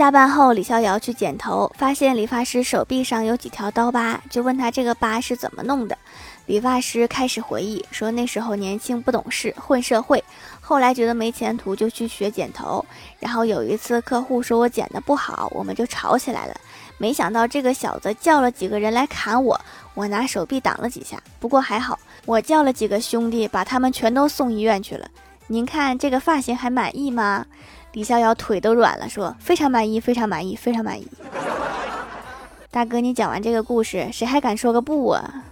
下班后，李逍遥去剪头，发现理发师手臂上有几条刀疤，就问他这个疤是怎么弄的。理发师开始回忆说，那时候年轻不懂事，混社会，后来觉得没前途，就去学剪头。然后有一次客户说我剪得不好，我们就吵起来了。没想到这个小子叫了几个人来砍我，我拿手臂挡了几下，不过还好，我叫了几个兄弟，把他们全都送医院去了。您看这个发型还满意吗？李逍遥腿都软了，说非常满意，非常满意，非常满意。大哥，你讲完这个故事，谁还敢说个不啊？